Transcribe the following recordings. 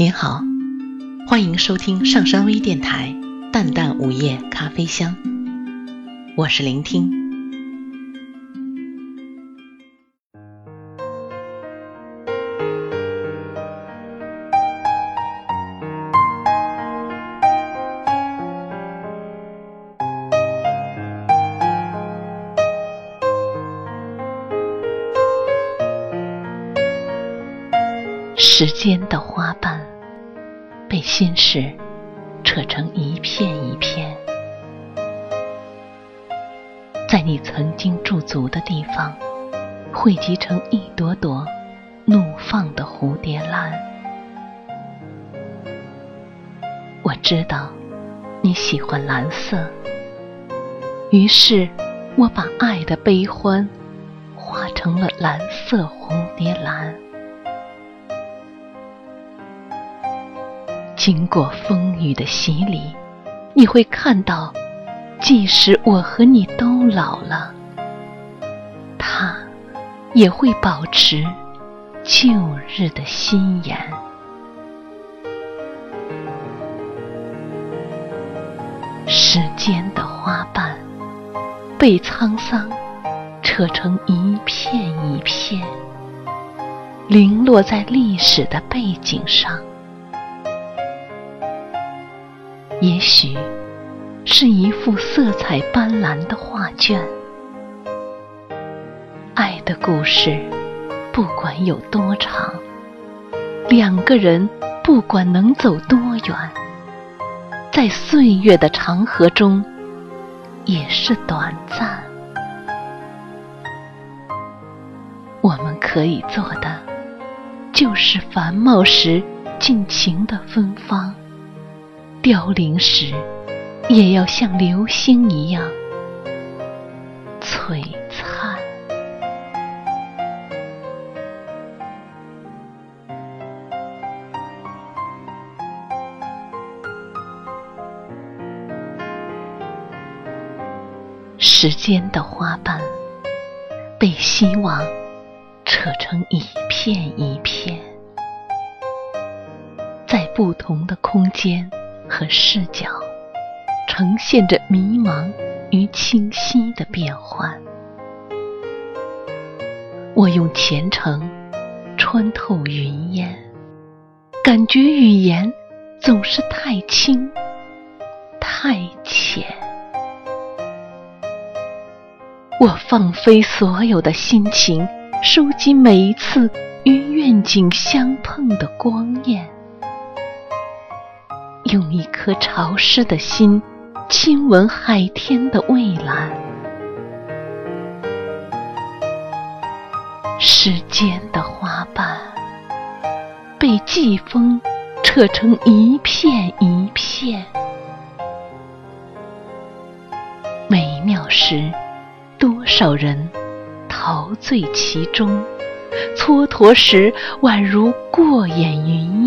您好，欢迎收听上山微电台《淡淡午夜咖啡香》，我是聆听。时间的花瓣被心事扯成一片一片，在你曾经驻足的地方，汇集成一朵朵怒放的蝴蝶兰。我知道你喜欢蓝色，于是我把爱的悲欢化成了蓝色蝴蝶兰。经过风雨的洗礼，你会看到，即使我和你都老了，它也会保持旧日的心颜。时间的花瓣被沧桑扯成一片一片，零落在历史的背景上。也许是一幅色彩斑斓的画卷，爱的故事不管有多长，两个人不管能走多远，在岁月的长河中也是短暂。我们可以做的，就是繁茂时尽情的芬芳。凋零时，也要像流星一样璀璨。时间的花瓣被希望扯成一片一片，在不同的空间。和视角呈现着迷茫与清晰的变幻。我用虔诚穿透云烟，感觉语言总是太轻太浅。我放飞所有的心情，收集每一次与愿景相碰的光焰。用一颗潮湿的心，亲吻海天的蔚蓝。时间的花瓣被季风扯成一片一片。美妙时，多少人陶醉其中；蹉跎时，宛如过眼云烟。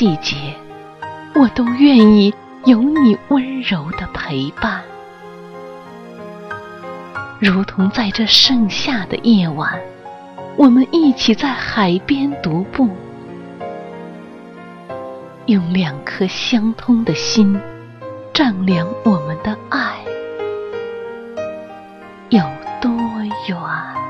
季节，我都愿意有你温柔的陪伴，如同在这盛夏的夜晚，我们一起在海边独步，用两颗相通的心丈量我们的爱有多远。